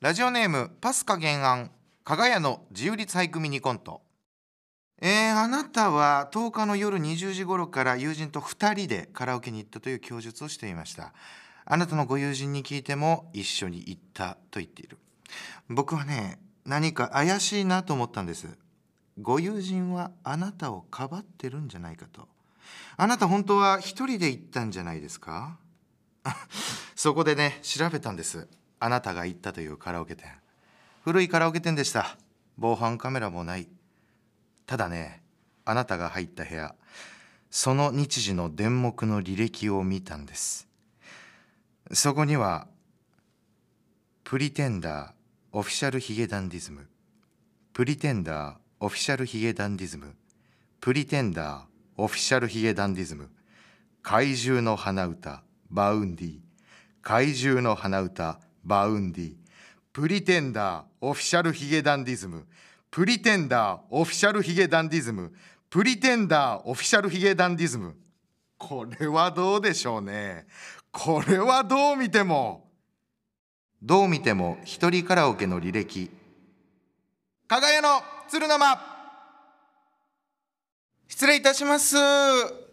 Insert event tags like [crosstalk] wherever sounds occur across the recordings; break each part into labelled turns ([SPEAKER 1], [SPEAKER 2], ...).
[SPEAKER 1] ラジオネームパスカ原案加賀屋の自由律俳句ミニコント。えー、あなたは10日の夜20時頃から友人と2人でカラオケに行ったという供述をしていました。あなたのご友人に聞いても一緒に行ったと言っている。僕はね何か怪しいなと思ったんです。ご友人はあなたをかばってるんじゃないかと。あなた本当は一人で行ったんじゃないですか？[laughs] そこでね調べたんです。あなたが行ったというカラオケ店。古いカラオケ店でした。防犯カメラもない。ただねあなたが入った部屋その日時の電目の履歴を見たんです。そこにはプリテンダーオフィシャルヒゲダンディズムプリテンダーオフィシャルヒゲダンディズムプリテンダーOfficial髭男dism 怪獣の花唄 Vaundy 怪獣の花唄 Vaundy。Pretender Official髭男dism。Pretender Official髭男dism。Pretender Official髭男dism。これはどうでしょうね。これはどう見ても。どう見ても一人カラオケの履歴。加賀屋の鶴の間。失礼いたします。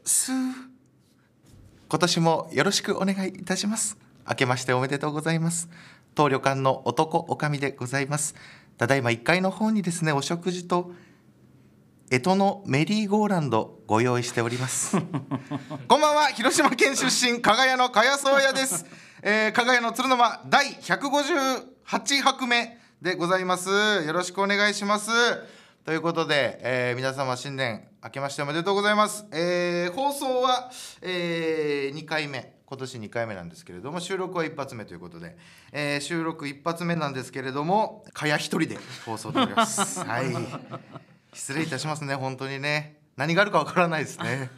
[SPEAKER 1] す。今年もよろしくお願いいたします。明けましておめでとうございます。当旅館の男おかみでございます。ただいま1階の方にですねお食事と干支のメリーゴーランドご用意しております。[laughs] こんばんは。広島県出身加賀屋の加谷宗也です、えー、加賀屋の鶴の間第158泊目でございます。よろしくお願いします。ということで、えー、皆様新年明けましておめでとうございます、えー、放送は、えー、2回目今年2回目なんですけれども収録は一発目ということで、えー、収録一発目なんですけれどもかや一人で放送でおります。[laughs] はい。失礼いたしますね本当にね。何があるかわからないですね。[laughs]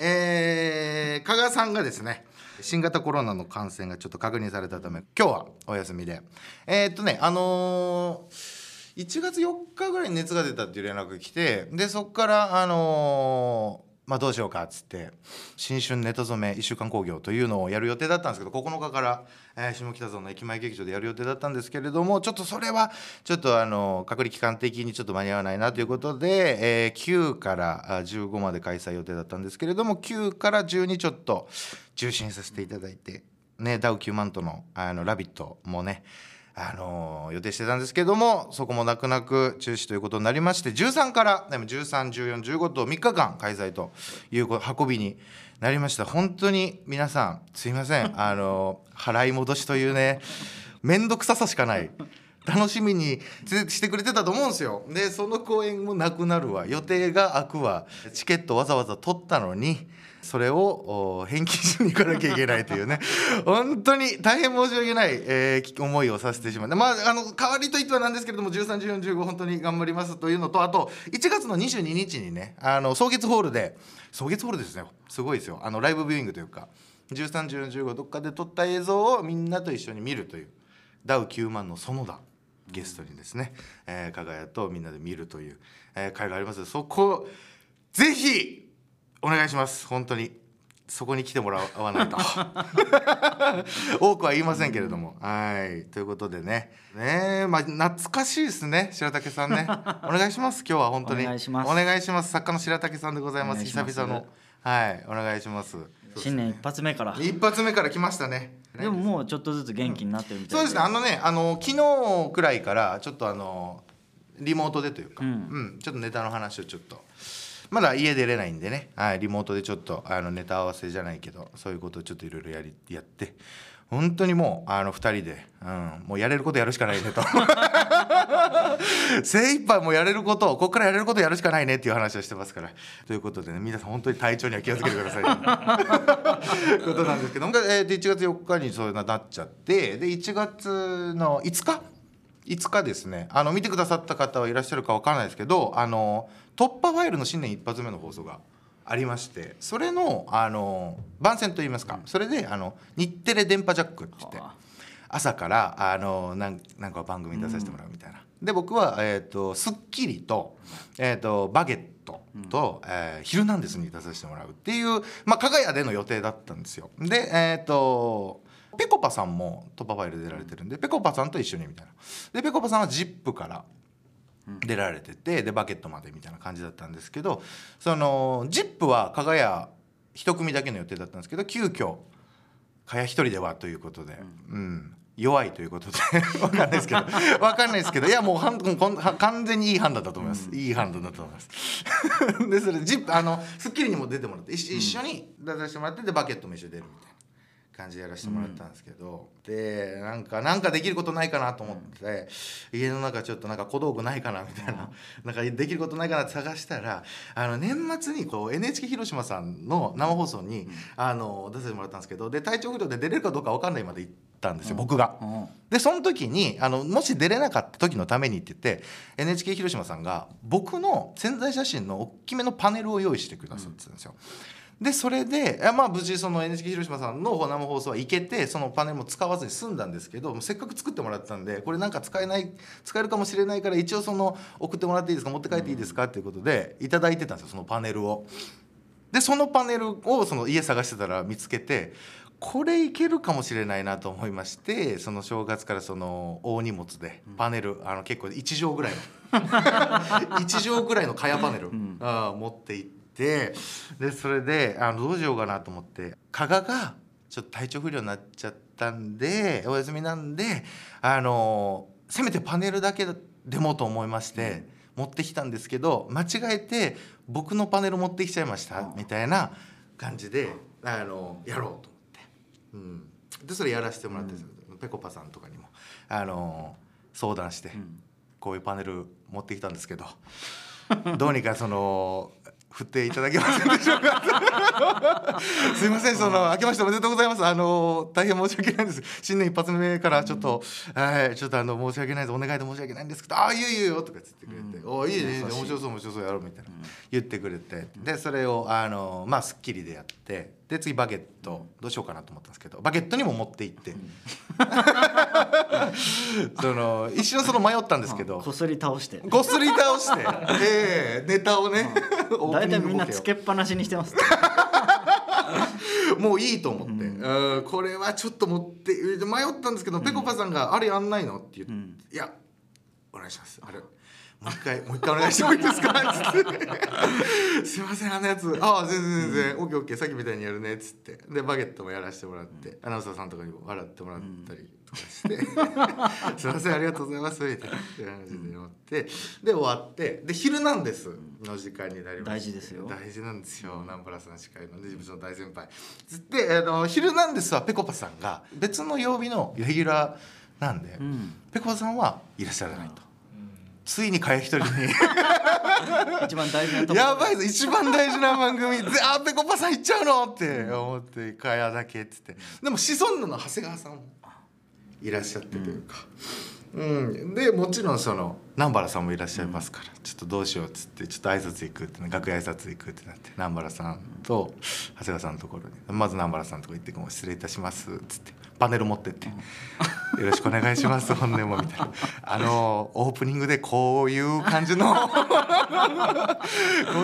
[SPEAKER 1] えー、加賀さんがですね新型コロナの感染がちょっと確認されたため今日はお休みで。えー、っとねあのー、1月4日ぐらいに熱が出たっていう連絡が来てでそこからあのーまあ、どうしようかっつって新春ネタ染め1週間興行というのをやる予定だったんですけど9日から、えー、下北沢の駅前劇場でやる予定だったんですけれどもちょっとそれはちょっとあの隔離期間的にちょっと間に合わないなということで、えー、9から15まで開催予定だったんですけれども9から12ちょっと中止にさせていただいて、ね、ダウ9万との「あのラビット!」もねあの予定してたんですけどもそこも泣く泣く中止ということになりまして13からでも131415と3日間開催という運びになりました。本当に皆さんすいません。[laughs] あの払い戻しというね面倒くささしかない。楽しみにしてくれてたと思うんですよ。でその公演もなくなるわ。予定が空くわ。チケットわざわざ取ったのにそれを返金しに行かなきゃいけないというね。[laughs] 本当に大変申し訳ない、えー、思いをさせてしまってまああの代わりといってはなんですけれども131415本当に頑張りますというのとあと1月の22日にねあの草月ホールで草月ホールですね。すごいですよ。あのライブビューイングというか131415どっかで撮った映像をみんなと一緒に見るというダウ9万の園田ゲストにですね、えー、加賀屋とみんなで見るという、えー、会があります。そこぜひお願いします。本当に。そこに来てもらわないと。[laughs] 多くは言いませんけれども。はい。ということでね。ねまあ懐かしいですね。白竹さんね。お願いします。今日は本当に。お願いします。作家の白竹さんでございます。久々の。はい。お願いします。
[SPEAKER 2] 新年一発目から。
[SPEAKER 1] 一発目から来ましたね。
[SPEAKER 2] でももうちょっとずつ元気になってるみた
[SPEAKER 1] い、うん、そうですね。あのねあの昨日くらいからちょっとあのリモートでというか、うん、うん、ちょっとネタの話をちょっとまだ家出れないんでね、はい、リモートでちょっとあのネタ合わせじゃないけどそういうことをちょっといろいろやりやって。本当にもうあの2人で、うん、もうやれることやるしかないねと。[laughs] 精一杯もうやれることここからやれることやるしかないねっていう話をしてますから。ということでね皆さん本当に体調には気をつけてくださいということなんですけども、えー、1月4日にそうなっちゃってで1月の5日5日ですね。あの見てくださった方はいらっしゃるか分からないですけどあの突破ファイルの新年一発目の放送がありましてそれのあの番宣といいますかそれであの日テレ電波ジャックって言って朝からあのなんなんか番組に出させてもらうみたいな。で僕は、えーと『スッキリと』えーと、バゲットと「えー、ヒルナンデス」に出させてもらうっていう、まあ、加賀屋での予定だったんですよ。でえっ、ー、とぺこぱさんも突破ファイル出られてるんでぺこぱさんと一緒にみたいな。でぺこぱさんは ZIP から出られててでバケットまでみたいな感じだったんですけどその ZIP は加賀屋一組だけの予定だったんですけど急遽加谷一人ではということで、うん。弱いということで [laughs] わかんないですけどわかんないですけどいやもうはんこん完全にいい判断だと思います、いい判断だと思います。[laughs] でそれで ZIP あの『スッキリ』にも出てもらって一緒一緒に出させてもらってでバケットも一緒に出るみたいな。感じでやらせてもらったんですけど、でなんかなんかできることないかなと思って、家の中ちょっとなんか小道具ないかなみたいな、なんかできることないかなって探したらあの年末にこう NHK 広島さんの生放送に、あの出させてもらったんですけどで体調不良で出れるかどうか分かんないまで行ったんですよ、僕が。
[SPEAKER 2] うん
[SPEAKER 1] でその時にあのもし出れなかった時のためにって言って NHK 広島さんが僕の宣材写真の大きめのパネルを用意してくださってたんですよ。でそれであまあ無事その NHK 広島さんの生放送は行けてそのパネルも使わずに済んだんですけどせっかく作ってもらったんでこれなんか使えない使えるかもしれないから一応その送ってもらっていいですか？持って帰っていいですか？っていうことでいただいてたんですよそのパネルを。でそのパネルをその家探してたら見つけてこれいけるかもしれないなと思いましてその正月からその大荷物でパネル、あの結構1畳ぐらいの [laughs] 1畳ぐらいの蚊帳パネル、
[SPEAKER 2] ん。
[SPEAKER 1] あー持って行ってでそれであのどうしようかなと思って加賀がちょっと体調不良になっちゃったんでお休みなんであのせめてパネルだけでもと思いまして、持ってきたんですけど間違えて僕のパネル持ってきちゃいましたみたいな感じであのやろうと思って、うん、でそれやらせてもらって、ぺこぱさんとかにもあの相談して、
[SPEAKER 2] ん。
[SPEAKER 1] こういうパネル持ってきたんですけどどうにかその振っていただけませんでしょうか。[laughs] すいませんその明けましておめでとうございます。あの大変申し訳ないです。新年一発目からちょっと、はいちょっとあの申し訳ないです。お願いで申し訳ないんですけどああいいよいいよとか言ってくれて、おいいねいい。ね面白そう面白そうやろうみたいな、言ってくれて。でそれをあのまあ『スッキリ』でやってで次バゲットどうしようかなと思ったんですけどバゲットにも持って行って、[laughs] その一瞬その迷ったんですけど、
[SPEAKER 2] こすり倒して。
[SPEAKER 1] こっそり倒して、ええネタをね、[laughs]
[SPEAKER 2] 大体みんなつけっぱなしにしてます。[laughs]
[SPEAKER 1] もういいと思って、うん。これはちょっと持って迷ったんですけど、ぺこぱさんが「あれやんないの?」って言って「
[SPEAKER 2] ん。
[SPEAKER 1] いやお願いします。あれもう一回もう一回お願いしてもいいですか?」つって「すいませんあのやつ。ああ全然全然、オッケーオッケー。さっきみたいにやるね」っつって。でバゲットもやらせてもらって、アナウンサーさんとかにも笑ってもらったりとかして「[laughs] すいませんありがとうございます」みたいな感じでやって。で終わって。で「ヒルナンデス」の時間になりまして。
[SPEAKER 2] 大事ですよ。
[SPEAKER 1] 大事なんですよ。南原さん司会のね。事務所の大先輩。であの「ヒルナンデス」はぺこぱさんが別の曜日のレギュラーなんで、
[SPEAKER 2] うん。
[SPEAKER 1] ぺこぱさんはいらっしゃらないと、ついにかや一人に。[laughs]
[SPEAKER 2] 一番大事な
[SPEAKER 1] やばいぞ一番大事な番組。であぺこぱさん行っちゃうのって。思ってかやだけっつって。でもシソンヌの長谷川さんも。いらっしゃってというか、うん。でもちろんその南原さんもいらっしゃいますから、ちょっとどうしようっつってちょっと挨拶行くって楽屋挨拶行くってなって南原さんと長谷川さんのところに。まず南原さんのところ行って「もう失礼いたします」っつってパネル持ってって「よろしくお願いします本年も」みたいな。あのオープニングでこういう感じの [laughs] こ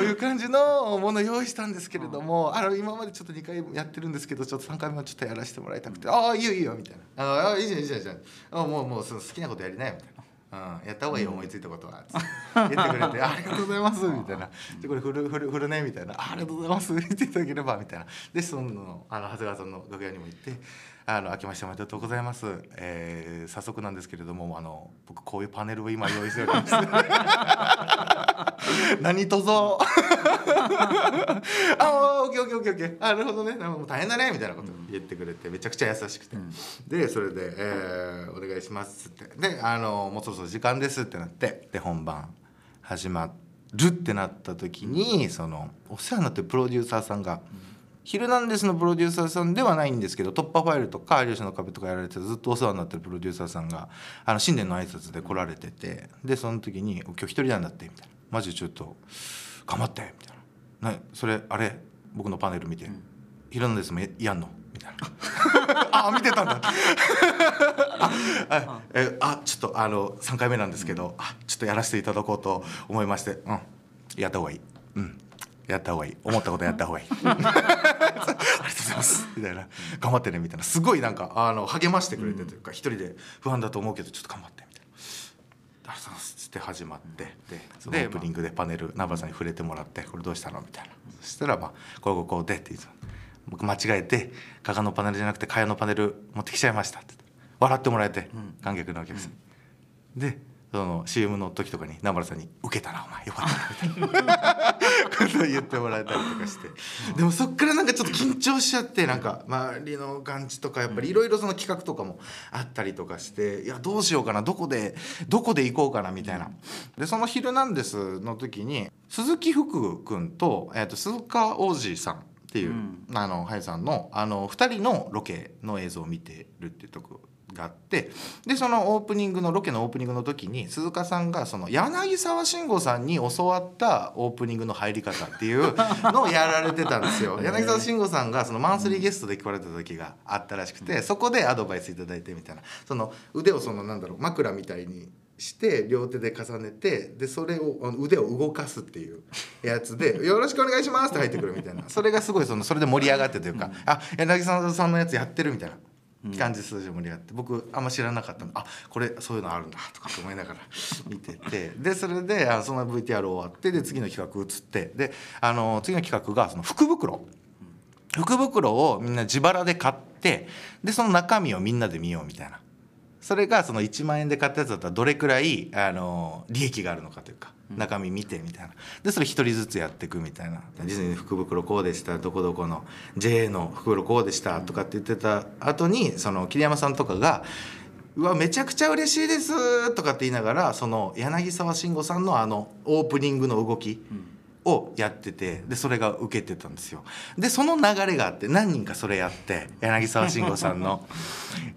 [SPEAKER 1] ういう感じのもの用意したんですけれども、あの今までちょっと2回やってるんですけどちょっと3回目はちょっとやらせてもらいたくて「ああいいよいいよ」みたいな「ああいいじゃんいいじゃんいいじゃん。あもうもうその好きなことやりなよ」みたいな。うん、やった方がいいよ思いついたことは。つって言ってくれて「[laughs] ありがとうございます」みたいな「でこれ振る振る振るね」みたいな。あ「ありがとうございます」[laughs] 言っていただければみたいな。でそのあの長谷川さんの楽屋にも行って「あの明けましておめでとうございます」えー早速なんですけれどもあの僕こういうパネルを今用意しております。[laughs] 何とぞ。[laughs] ああオッケーオッケーオッケーオッケー。あなるほどね。もう大変だねみたいなこと言ってくれてめちゃくちゃ優しくて、でそれで、えー「お願いします」って。であの「もうそろそろ時間です」ってなってで本番始まるってなった時にそのお世話になってるプロデューサーさんが「ヒルナンデス」のプロデューサーさんではないんですけど「突破ファイル」とか「有吉の壁」とかやられてずっとお世話になってるプロデューサーさんがあの新年の挨拶で来られててでその時に「今日一人なんだって」みたいな「マジちょっと頑張って」みたいな「なそれあれ？僕のパネル見て「ヒルナンデスもやんの?」みたいな「[laughs] あ見てたんだ」[laughs] ああえあちょっとあの3回目なんですけど、あちょっとやらせていただこうと思いまして。うん。やった方がいい。うん。やった方がいい。思ったことやった方がいい。あ [laughs] りがとうございます。ざいます」みたいな「頑張ってね」みたいな。すごいなんかあの励ましてくれてというか、一人で不安だと思うけどちょっと頑張ってみたいな。ありがとうございます。って始まって、でそのオープニングでパネル南原さんに触れてもらって「これどうしたの?」みたいな。そしたら「まあこうこうこうで」って言う僕間違えて加賀のパネルじゃなくて茅のパネル持ってきちゃいましたって笑ってもらえて、観客のお客さん、でその CM の時とかに南原さんに「受けたなお前よかったな」みたいなことを言ってもらえたりとかして。[laughs] でもそっからなんかちょっと緊張しちゃってなんか周りの感じとかやっぱりいろいろその企画とかもあったりとかしていやどうしようかなどこでどこで行こうかなみたいな。でその「ヒルナンデス」の時に鈴木福君と,、えー、と鈴鹿央士さんっていう、
[SPEAKER 2] うん。
[SPEAKER 1] あのハイさんのあの2人のロケの映像を見てるっていうとこがあってでそのオープニングのロケのオープニングの時に鈴鹿さんがその柳沢慎吾さんに教わったオープニングの入り方っていうのをやられてたんですよ。柳沢慎吾さんがそのマンスリーゲストで来られた時があったらしくてそこでアドバイスいただいてみたいな。その腕をそのなんだろう枕みたいにして両手で重ねてでそれを腕を動かすっていうやつで「よろしくお願いします」って入ってくるみたいな。それがすごいそのそれで盛り上がってというか「あ柳沢さんのやつやってる」みたいな。感じで数字盛り上がって僕あんま知らなかったの。あこれそういうのあるんだとかって思いながら [laughs] 見てて。でそれであその VTR 終わってで次の企画移ってであの次の企画がその福袋。福袋をみんな自腹で買ってでその中身をみんなで見ようみたいな。それがその1万円で買ったやつだったらどれくらいあの利益があるのかというか。中身見てみたいな。でそれ一人ずつやっていくみたいな「ディズニー福袋こうでしたどこどこの。JA の福袋こうでした」とかって言ってた後にその桐山さんとかが「うわめちゃくちゃ嬉しいです」とかって言いながらその柳沢慎吾さんのあのオープニングの動き、をやっててでそれが受けてたんですよ。でその流れがあって何人かそれやって柳沢慎吾さんの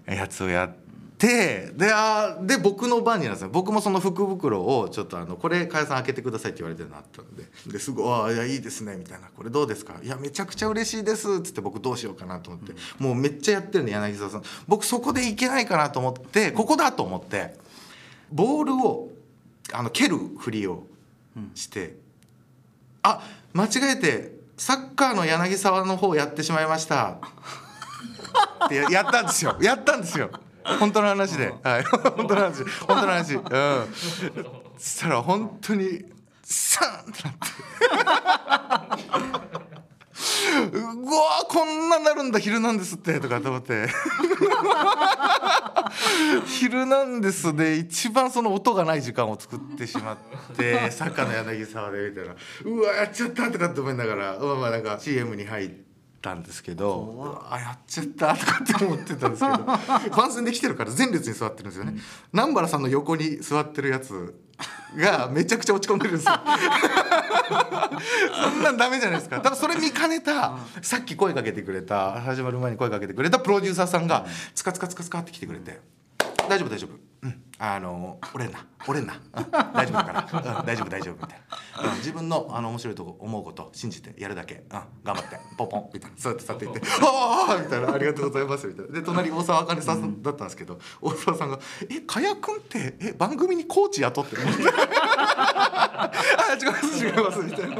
[SPEAKER 1] やつをやってであで僕の番になるんですよ。僕もその福袋をちょっとあの「これ加谷さん開けてください」って言われてるのあったんで。ですごい「ああいやいいですね」みたいな「これどうですか?」「いやめちゃくちゃ嬉しいです」っつって僕どうしようかなと思って、もうめっちゃやってるんで柳沢さん。僕そこでいけないかなと思ってここだと思ってボールをあの蹴るふりをして。あ間違えてサッカーの柳沢の方やってしまいました。ってやったんですよ。やったんですよ。本当の話で、はい、[laughs] 本当の話。本当の話。うん。そしたら本当にサーンってなって。うわーこんななるんだ「ヒルナンデス」って。とかと思って「ヒルナンデス」で一番その音がない時間を作ってしまって [laughs] サッカーの柳沢でみたいな「うわやっちゃった」とかって思いながらまあまあなんか CM に入ったんですけどあやっちゃったとかって思ってたんですけど [laughs] 番宣で来てるから前列に座ってるんですよね。南原さんの横に座ってるやつがめちゃくちゃ落ち込んでるんですよ。[laughs] そんなんダメじゃないですか。多分それ見かねたさっき声かけてくれた始まる前に声かけてくれたプロデューサーさんがツカツカツカツカって来てくれて「大丈夫大丈夫。うんあの折れんな折れんな、うん [laughs] 大丈夫だから、うん大丈夫大丈夫」みたいな、うん自分のあの面白いとこ思うこと信じてやるだけ、うん、頑張って。ポンポン。みたいな。そうやって去っていって「ああ!」みたいな「ありがとうございます」みたいな。で隣大沢あかねさんだったんですけど、大沢さんが「え加谷君ってえ番組にコーチ雇ってるの? [laughs]」あ違います違いますみたいな。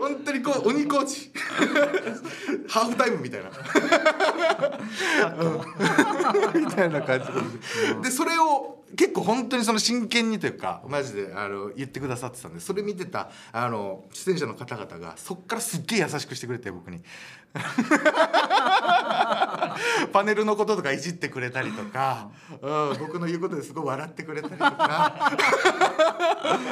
[SPEAKER 1] 本当にこう鬼コーチ。[laughs] ハーフタイムみたいな。うんみたいな感じで。でそれを結構本当にその真剣にというかマジであの言ってくださってたんでそれ見てたあの出演者の方々がそっからすっげえ優しくしてくれて僕に。[laughs] パネルのこととかいじってくれたりとか、うん、僕の言うことですごい笑ってくれたりとか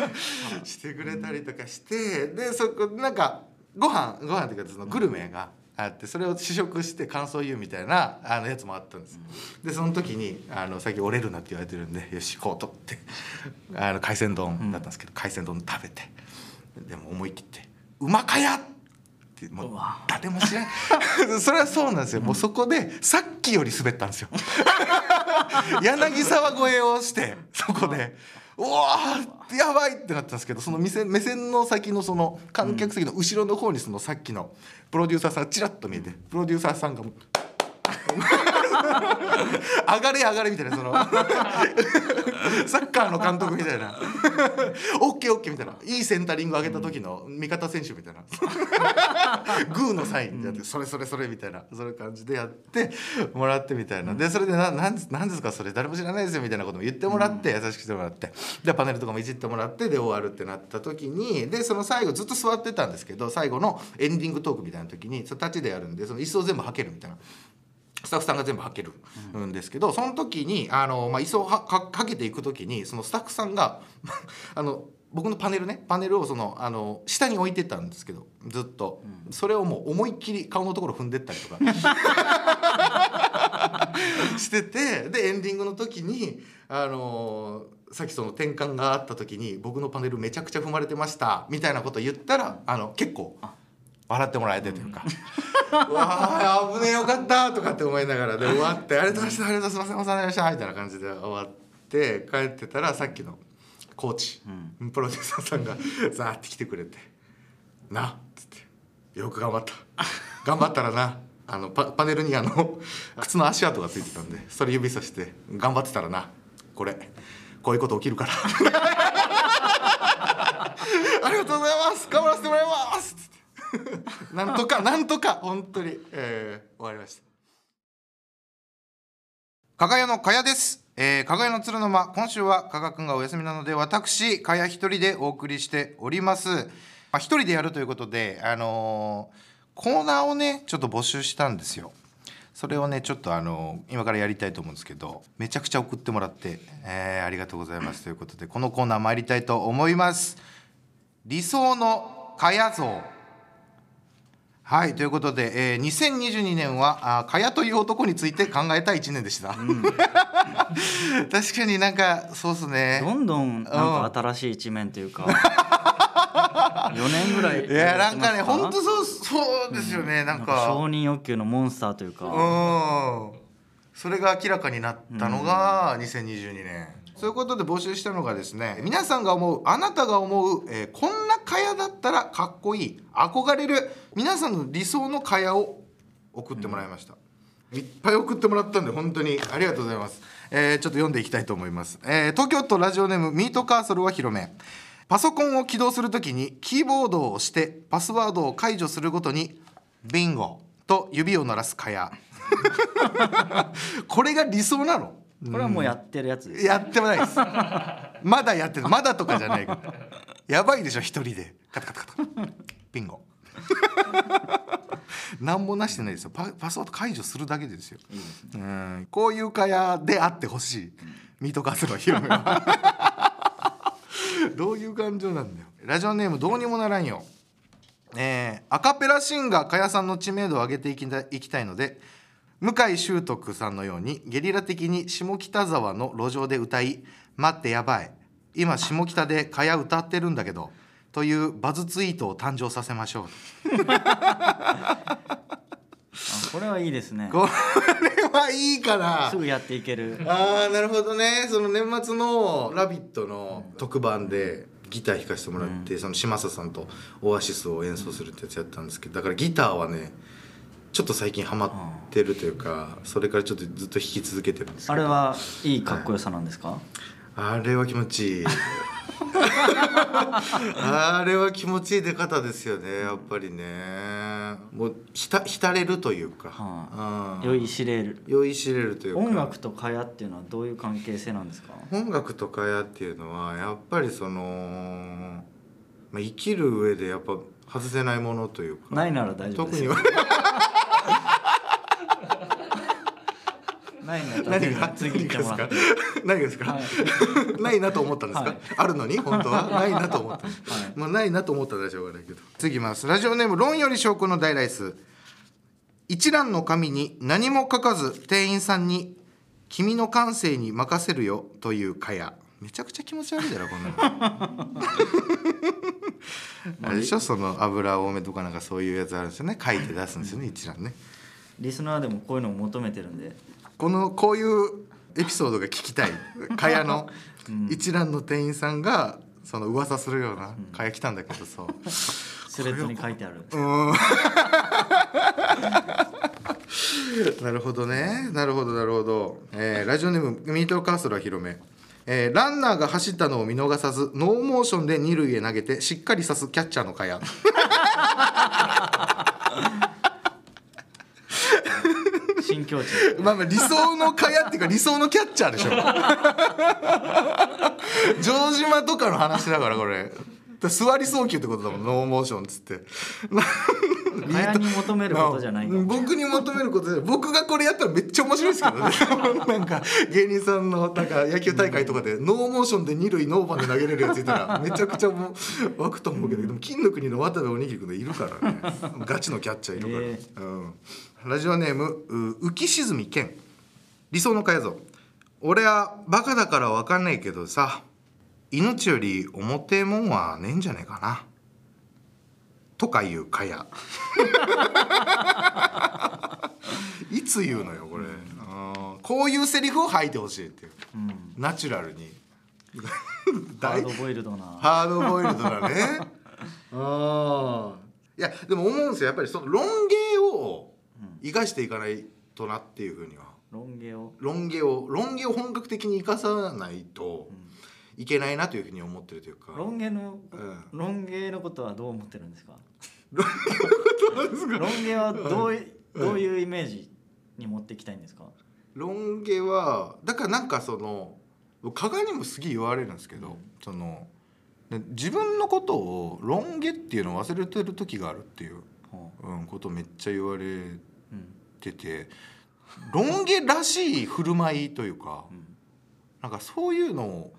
[SPEAKER 1] [laughs] してくれたりとかしてでそこなんかご飯ご飯っていうかそのグルメがあってそれを試食して感想言うみたいなあのやつもあったんですでその時にあの最近折れるなって言われてるんでよし行こうと思ってあの海鮮丼だったんですけど、海鮮丼食べてでも思い切って「うまかや!」ってもう誰も知らない [laughs] それはそうなんですよ。もうそこでさっきより滑ったんですよ。[laughs] 柳沢越えをしてそこで。うわ。ーやばいってなったんですけどその目線目線の先のその観客席の後ろの方にそのさっきのプロデューサーさんがちらっと見えてプロデューサーさんがもう [laughs] [laughs] 上がれ上がれみたいなその。[laughs] サッカーの監督みたいな。オッケーオッケーみたいな。いいセンタリング上げた時の味方選手みたいな。[laughs] グーのサイン。でやって、それそれそれみたいな。そういう感じでやってもらってみたいな。でそれでななんなんですかそれ。誰も知らないですよみたいなことも言ってもらって、優しくしてもらって。でパネルとかもいじってもらってで終わるってなった時にでその最後ずっと座ってたんですけど最後のエンディングトークみたいな時にそれ立ちでやるんでその椅子を全部はけるみたいな。スタッフさんが全部はけるんですけど、その時にあの、まあ、椅子をはかかけていく時にそのスタッフさんが [laughs] あの僕のパネルねパネルをそのあの下に置いてたんですけどずっと、それをもう思いっきり顔のところ踏んでったりとか。[laughs] しててでエンディングの時にあのさっきその転換があった時に僕のパネルめちゃくちゃ踏まれてましたみたいなこと言ったらあの結構笑ってもらえてというか。うわあ危ねえよかったとかって思いながらで [laughs] 終わって「ありがとうございましたありがとうございますお世話になりました」みたいな感じで終わって帰ってたらさっきのコーチ、プロデューサーさんがザーって来てくれて「な」っつって「よく頑張った。頑張ったらな」あのパパネルにあの [laughs] 靴の足跡がついてたんでそれ指さして「頑張ってたらなこれこういうこと起きるから」[laughs] ありがとうございます頑張らせてもらいます」[laughs] なんとかなんとか本当に、えー終わりました。加賀屋の加谷です、えー、加賀屋の鶴の間。今週は加賀くんがお休みなので私加谷一人でお送りしております。まあ一人でやるということであのーコーナーをねちょっと募集したんですよ。それをねちょっとあの今からやりたいと思うんですけどめちゃくちゃ送ってもらって、えーありがとうございます。ということでこのコーナー参りたいと思います。理想のかや像。はいということで、えー、2022年はあかやという男について考えた1年でした、[laughs] 確かになんかそうっすね。
[SPEAKER 2] どんどんなんか新しい一面というか [laughs] 4年ぐらい
[SPEAKER 1] いやなんかね本当そうそうですよね、なん。
[SPEAKER 2] なん
[SPEAKER 1] か。
[SPEAKER 2] か承認欲求のモンスターというか。
[SPEAKER 1] うん。それが明らかになったのが2022年、そういうことで募集したのがですね皆さんが思うあなたが思う、えーこんな蚊帳だったらかっこいい憧れる皆さんの理想の蚊帳を送ってもらいました、いっぱい送ってもらったんで本当にありがとうございます、えーちょっと読んでいきたいと思います、えー東京都ラジオネームミートカーソルは広め。パソコンを起動するときにキーボードを押してパスワードを解除するごとにビンゴと指を鳴らす蚊帳 [laughs] これが理想なの？
[SPEAKER 2] これはもうやってるやつです。
[SPEAKER 1] やってもないです。まだやってる。まだとかじゃない。からやばいでしょ一人で。カタカタカタ。ビンゴ。[laughs] 何もなしてないですよ。パパスワード解除するだけですよ。うん。こういう会話であってほしい。ミートカスの広めは。[laughs] どういう感情なんだよ。ラジオネームどうにもならんよ。えーアカペラシンガーかやさんの知名度を上げていきたいいきたいので向井秀徳さんのようにゲリラ的に下北沢の路上で歌い「待ってやばい今下北でかや歌ってるんだけど」というバズツイートを誕生させましょう。[laughs]
[SPEAKER 2] あこれはいいですね。[laughs]
[SPEAKER 1] これはいいかな。
[SPEAKER 2] すぐやっていける。
[SPEAKER 1] あーなるほどね。その年末の「ラビット!」の特番でギター弾かせてもらって、その嶋佐さんとオアシスを演奏するってやつやったんですけどだからギターはねちょっと最近ハマってるというかそれからちょっとずっと弾き続けてるんですけど。
[SPEAKER 2] あれはいいかっこよさなんですか、
[SPEAKER 1] あれは気持ちいい。[laughs] あれは気持ちいい出方ですよねやっぱりね。もう浸浸れるというか、うん。
[SPEAKER 2] 酔いしれる。
[SPEAKER 1] 酔いしれるというか。
[SPEAKER 2] 音楽と蚊帳っていうのはどういう関係性なんですか？
[SPEAKER 1] 音楽とかやっていうのはやっぱりその、まあ、生きる上でやっぱ外せないものというか。
[SPEAKER 2] ないなら大丈夫ですよ。
[SPEAKER 1] 特には
[SPEAKER 2] ない
[SPEAKER 1] 何が？
[SPEAKER 2] 次行ってもらって。
[SPEAKER 1] 何がですか、
[SPEAKER 2] はい。
[SPEAKER 1] ないなと思ったんですか、
[SPEAKER 2] はい。
[SPEAKER 1] あるのに？[laughs] 本当は？ないなと思った、
[SPEAKER 2] はい。
[SPEAKER 1] まあないなと思ったらしょうがないけど。次いきます。ラジオネーム論より証拠の大ライス。一覧の紙に何も書かず店員さんに「君の感性に任せるよ」というかや。めちゃくちゃ気持ち悪いだろこんなの。[laughs] あれでしょ？その油多めとかなんかそういうやつあるんですよね。書いて出すんですよね一覧ね。
[SPEAKER 2] リスナーでもこういうのを求めてるんで
[SPEAKER 1] このこういうエピソードが聞きたい。[laughs] かやの一覧の店員さんがその噂するようなかや来たんだけどさ。[laughs]
[SPEAKER 2] スレッドに書いてある。
[SPEAKER 1] うん。[laughs] なるほどね。なるほどなるほど、えーラジオネームミートカーソルは広め。えーランナーが走ったのを見逃さずノーモーションで二塁へ投げてしっかり刺すキャッチャーのかや
[SPEAKER 2] 新境地。
[SPEAKER 1] まあまあ理想のかやっていうか理想のキャッチャーでしょ。[laughs] 城島とかの話だからこれ。座り送球ってことだもん。ノーモーションっつって。
[SPEAKER 2] 早に求めることじゃない
[SPEAKER 1] 僕に求めることで僕がこれやったらめっちゃ面白いですけどね。[laughs] なんか芸人さんのなんか野球大会とかでノーモーションで二塁ノーバンで投げれるやついたらめちゃくちゃもう湧くと思うけどでも金の国の渡部おにぎり君いるからね。ガチのキャッチャーいるから、うん、ラジオネームう浮き沈み健理想のかやぞ俺はバカだから分かんないけどさ命より重てえもんはねえんじゃねえかな。とかいうかや [laughs] いつ言うのよこれ、あーこういうセリフを吐いてほしいっていう。
[SPEAKER 2] うん。
[SPEAKER 1] ナチュラルに。[laughs]
[SPEAKER 2] ハードボイルドな。
[SPEAKER 1] ハードボイルドだね。[laughs] ああいやでも思うんですよ。やっぱりそのロン毛を生かしていかないとなっていうふうには。
[SPEAKER 2] ロン毛を。
[SPEAKER 1] ロン毛を。ロン毛を本格的に生かさないといけないなというふうに思ってるというか。
[SPEAKER 2] ロン毛の
[SPEAKER 1] うん。
[SPEAKER 2] ロン毛のことはどう思ってるんですか？
[SPEAKER 1] ロン毛のことですか？
[SPEAKER 2] ロン毛はどういどういうイメージに持っていきたいんですか？
[SPEAKER 1] ロン毛はだからなんかその加賀にもすげえ言われるんですけど、そので自分のことをロン毛っていうのを忘れてる時があるっていう、
[SPEAKER 2] ほ
[SPEAKER 1] う。ん、ことをめっちゃ言われ
[SPEAKER 2] っ
[SPEAKER 1] ててロン毛らしい振る舞いというか
[SPEAKER 2] うん
[SPEAKER 1] なんかそういうのを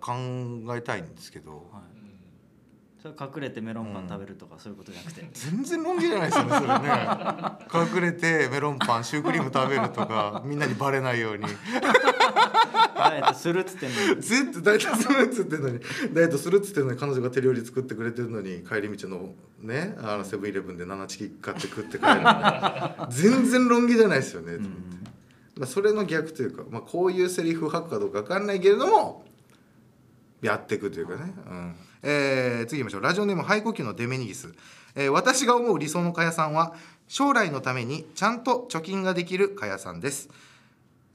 [SPEAKER 1] 考えたいんですけど
[SPEAKER 2] はい。それ隠れてメロンパン食べるとかそういうことじゃなくて。
[SPEAKER 1] 全然ロン毛じゃないですよねそれね。[laughs] 隠れてメロンパンシュークリーム食べるとかみんなにバレないように。
[SPEAKER 2] ダイエットするっつってんのに。
[SPEAKER 1] ずっとダイエットするっつってんのに。ダイエットするっつってんのに彼女が手料理作ってくれてるのに帰り道のねあのセブンイレブンで7チキ買って食って帰る全然ロン毛じゃないですよね、
[SPEAKER 2] うん。
[SPEAKER 1] まあ、それの逆というか、まあ、こういうセリフを吐くかどうか分かんないけれどもやっていくというかね、うんえー次行きましょう。ラジオネーム肺呼吸のデメニギス、えー私が思う理想のかやさんは将来のためにちゃんと貯金ができるかやさんです。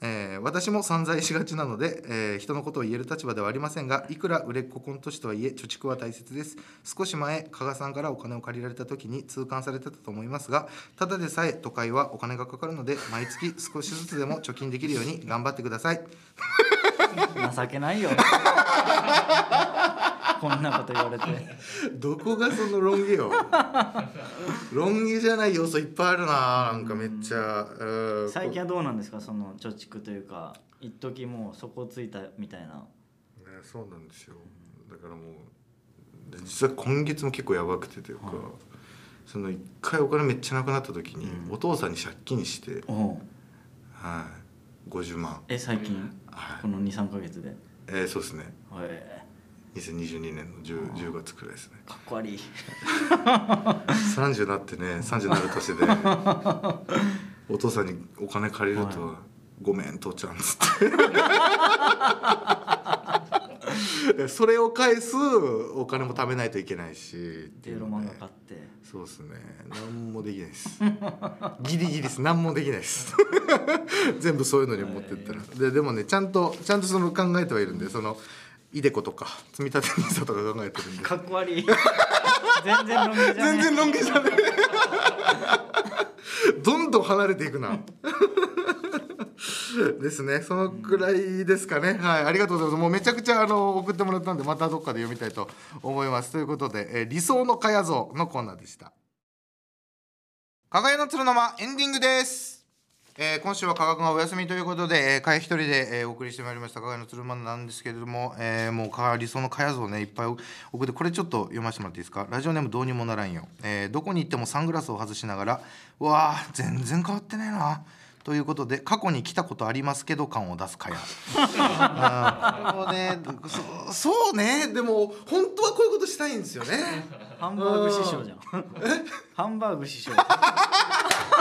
[SPEAKER 1] えー私も散財しがちなので、えー人のことを言える立場ではありませんがいくら売れっ子コント師とはいえ貯蓄は大切です。少し前加賀さんからお金を借りられた時に痛感されてたと思いますがただでさえ都会はお金がかかるので毎月少しずつでも貯金できるように頑張ってください。[laughs]
[SPEAKER 2] 情けないよ。こんなこと言われて。[laughs]
[SPEAKER 1] どこがそのロン毛よ。[laughs] ロン毛じゃない要素いっぱいあるななんかめっちゃ、うん
[SPEAKER 2] 最近はどうなんですかその貯蓄というか。一時もう底をついたみたいな。
[SPEAKER 1] ね、そうなんですよ。だからもうで実は今月も結構やばくてというか、
[SPEAKER 2] はい。
[SPEAKER 1] その一回お金めっちゃなくなった時に、
[SPEAKER 2] うん。
[SPEAKER 1] お父さんに借金して、はい、50万、
[SPEAKER 2] え最近？
[SPEAKER 1] はい。
[SPEAKER 2] この23か月で。
[SPEAKER 1] えー、そうですね。
[SPEAKER 2] え
[SPEAKER 1] 2022年の 10, 10月くらいですね。
[SPEAKER 2] ーかっこ悪い。[laughs]
[SPEAKER 1] 30になってね30になる年で [laughs] お父さんにお金借りると、
[SPEAKER 2] は
[SPEAKER 1] ごめん父ちゃん」っつって。[laughs] でそれを返すお金も貯めないといけないしっていうので。
[SPEAKER 2] でロマンが買って。
[SPEAKER 1] そうですね。何もできないです。ギリギリです。何もできないです。全部そういうのに持ってったら。ででもねちゃんとちゃんとその考えてはいるんでそのイデコとか積み立て NISA とか考えてるんで。
[SPEAKER 2] かっこ悪い。全然ロン毛じゃね
[SPEAKER 1] 全然ロン毛じゃねえ。どんどん離れていくな。ですね。そのくらいですかね。はい。ありがとうございます。もうめちゃくちゃあの送ってもらったんでまたどっかで読みたいと思います。ということで、えー理想のかや像のコーナーでした。かがやの鶴の間エンディングですえー今週は加賀君がお休みということで、えー、かや一人で、えーお送りしてまいりました。加賀の鶴間なんですけれども、えーもうか理想のかや像ねいっぱい送ってこれちょっと読ませてもらっていいですか？ラジオネームどうにもならんよ、えーどこに行ってもサングラスを外しながらうわー全然変わってねえな。ということで過去に来たことありますけど感を出すかや [laughs] もうねそそうね。でも本当はこういうことしたいんですよね。
[SPEAKER 2] ハンバーグ師匠じゃん。ハンバーグ師匠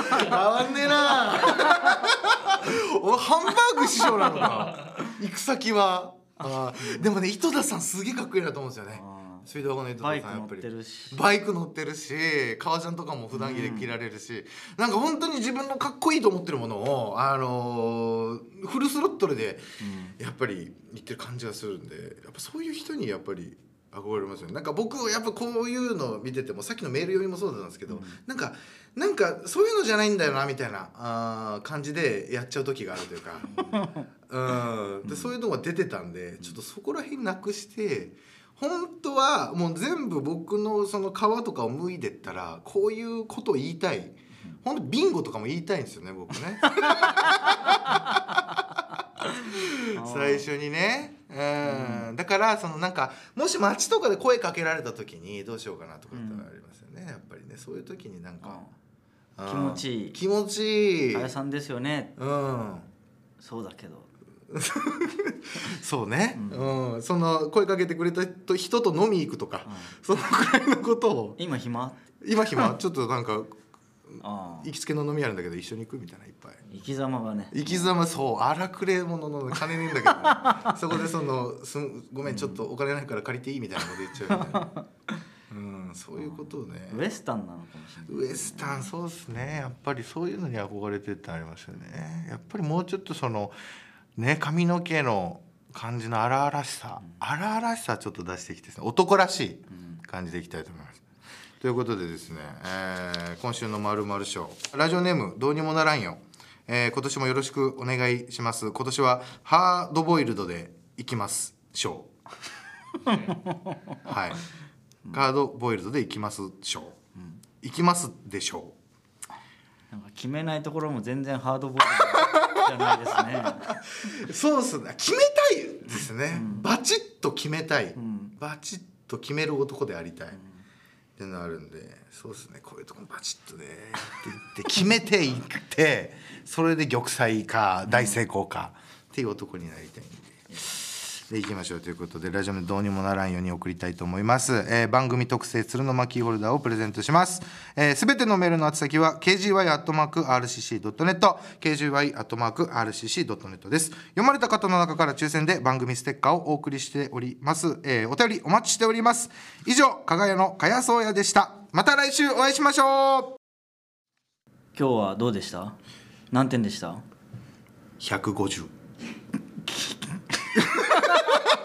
[SPEAKER 1] 変わんねえな。[laughs] 俺ハンバーグ師匠なのか。行く先は。あーでもね井戸田さんすげえかっこいいなと思うんですよね。スピー。ドワゴンの江藤さん
[SPEAKER 2] バイク乗っ
[SPEAKER 1] やっぱり。
[SPEAKER 2] てるし。
[SPEAKER 1] バイク乗ってるし革ジャンとかも普段着で着られるし、なんか本当に自分のかっこいいと思ってるものを、あのーフルスロットルでやっぱり言ってる感じがするんでやっぱそういう人にやっぱり憧れますよね。なんか僕やっぱこういうのを見ててもさっきのメール読みもそうなんですけど、なんかなんかそういうのじゃないんだよなみたいなあー感じでやっちゃう時があるというか、[laughs] うん、でそういうのが出てたんでちょっとそこら辺なくして本当はもう全部僕のその皮とかを脱いでったらこういうことを言いたい。本当ビンゴとかも言いたいんですよね僕ね [laughs] 最初にね、うん。だからそのなんかもし街とかで声かけられた時にどうしようかなとかってありますよね、やっぱりね。そういう時になんか、
[SPEAKER 2] 気持ちいい。
[SPEAKER 1] 気持ちいい。
[SPEAKER 2] あやさんですよね。
[SPEAKER 1] うん。
[SPEAKER 2] そうだけど。[laughs]
[SPEAKER 1] そうね、うん。その声かけてくれた人人と飲み行くとか、そのくらいのことを。
[SPEAKER 2] 今暇？
[SPEAKER 1] 今暇？ちょっとなんか行きつけの飲みあるんだけど一緒に行くみたいないっぱい。
[SPEAKER 2] 生き様がね。
[SPEAKER 1] 生き様そう荒くれ者の金ねえんだけど [laughs] そこでそのすんごめんちょっとお金ないから借りていいみたいなこと言っちゃうみたいな、うん、そういうことをね
[SPEAKER 2] ウエスタンなのかもしれない
[SPEAKER 1] ウエスタンそうですね。やっぱりそういうのに憧れてってありますよね。やっぱりもうちょっとそのね髪の毛の感じの荒々しさ、荒々しさちょっと出してきてね男らしい感じでいきたいと思います。ということでですね、えー今週の「まるまるショー」ラジオネームどうにもならんよ、えー今年もよろしくお願いします。今年はハードボイルドでいきますショー。[laughs] はい。ハードボイルドでいきますショー、いきますでしょう。
[SPEAKER 2] なんか決めないところも全然ハードボイルドじゃないですね。[laughs]
[SPEAKER 1] そうっすね。決めたいですね、バチッと決めたい、
[SPEAKER 2] ん。
[SPEAKER 1] バチッと決める男でありたい、っていうのあるんでそうですねこういうとこバチッとねってって決めていってそれで玉砕か大成功かっていう男になりたいんで。でいきましょうということでラジオのどうにもならんように送りたいと思います、えー番組特製鶴の巻キーホルダーをプレゼントします。すべ、えー、全てのメールの宛先は kgy.rcc.net kgy.rcc.net です。読まれた方の中から抽選で番組ステッカーをお送りしております、えーお便りお待ちしております。以上加賀屋のかやそうやでした。また来週お会いしましょう。
[SPEAKER 2] 今日はどうでした？何点でした
[SPEAKER 1] ？150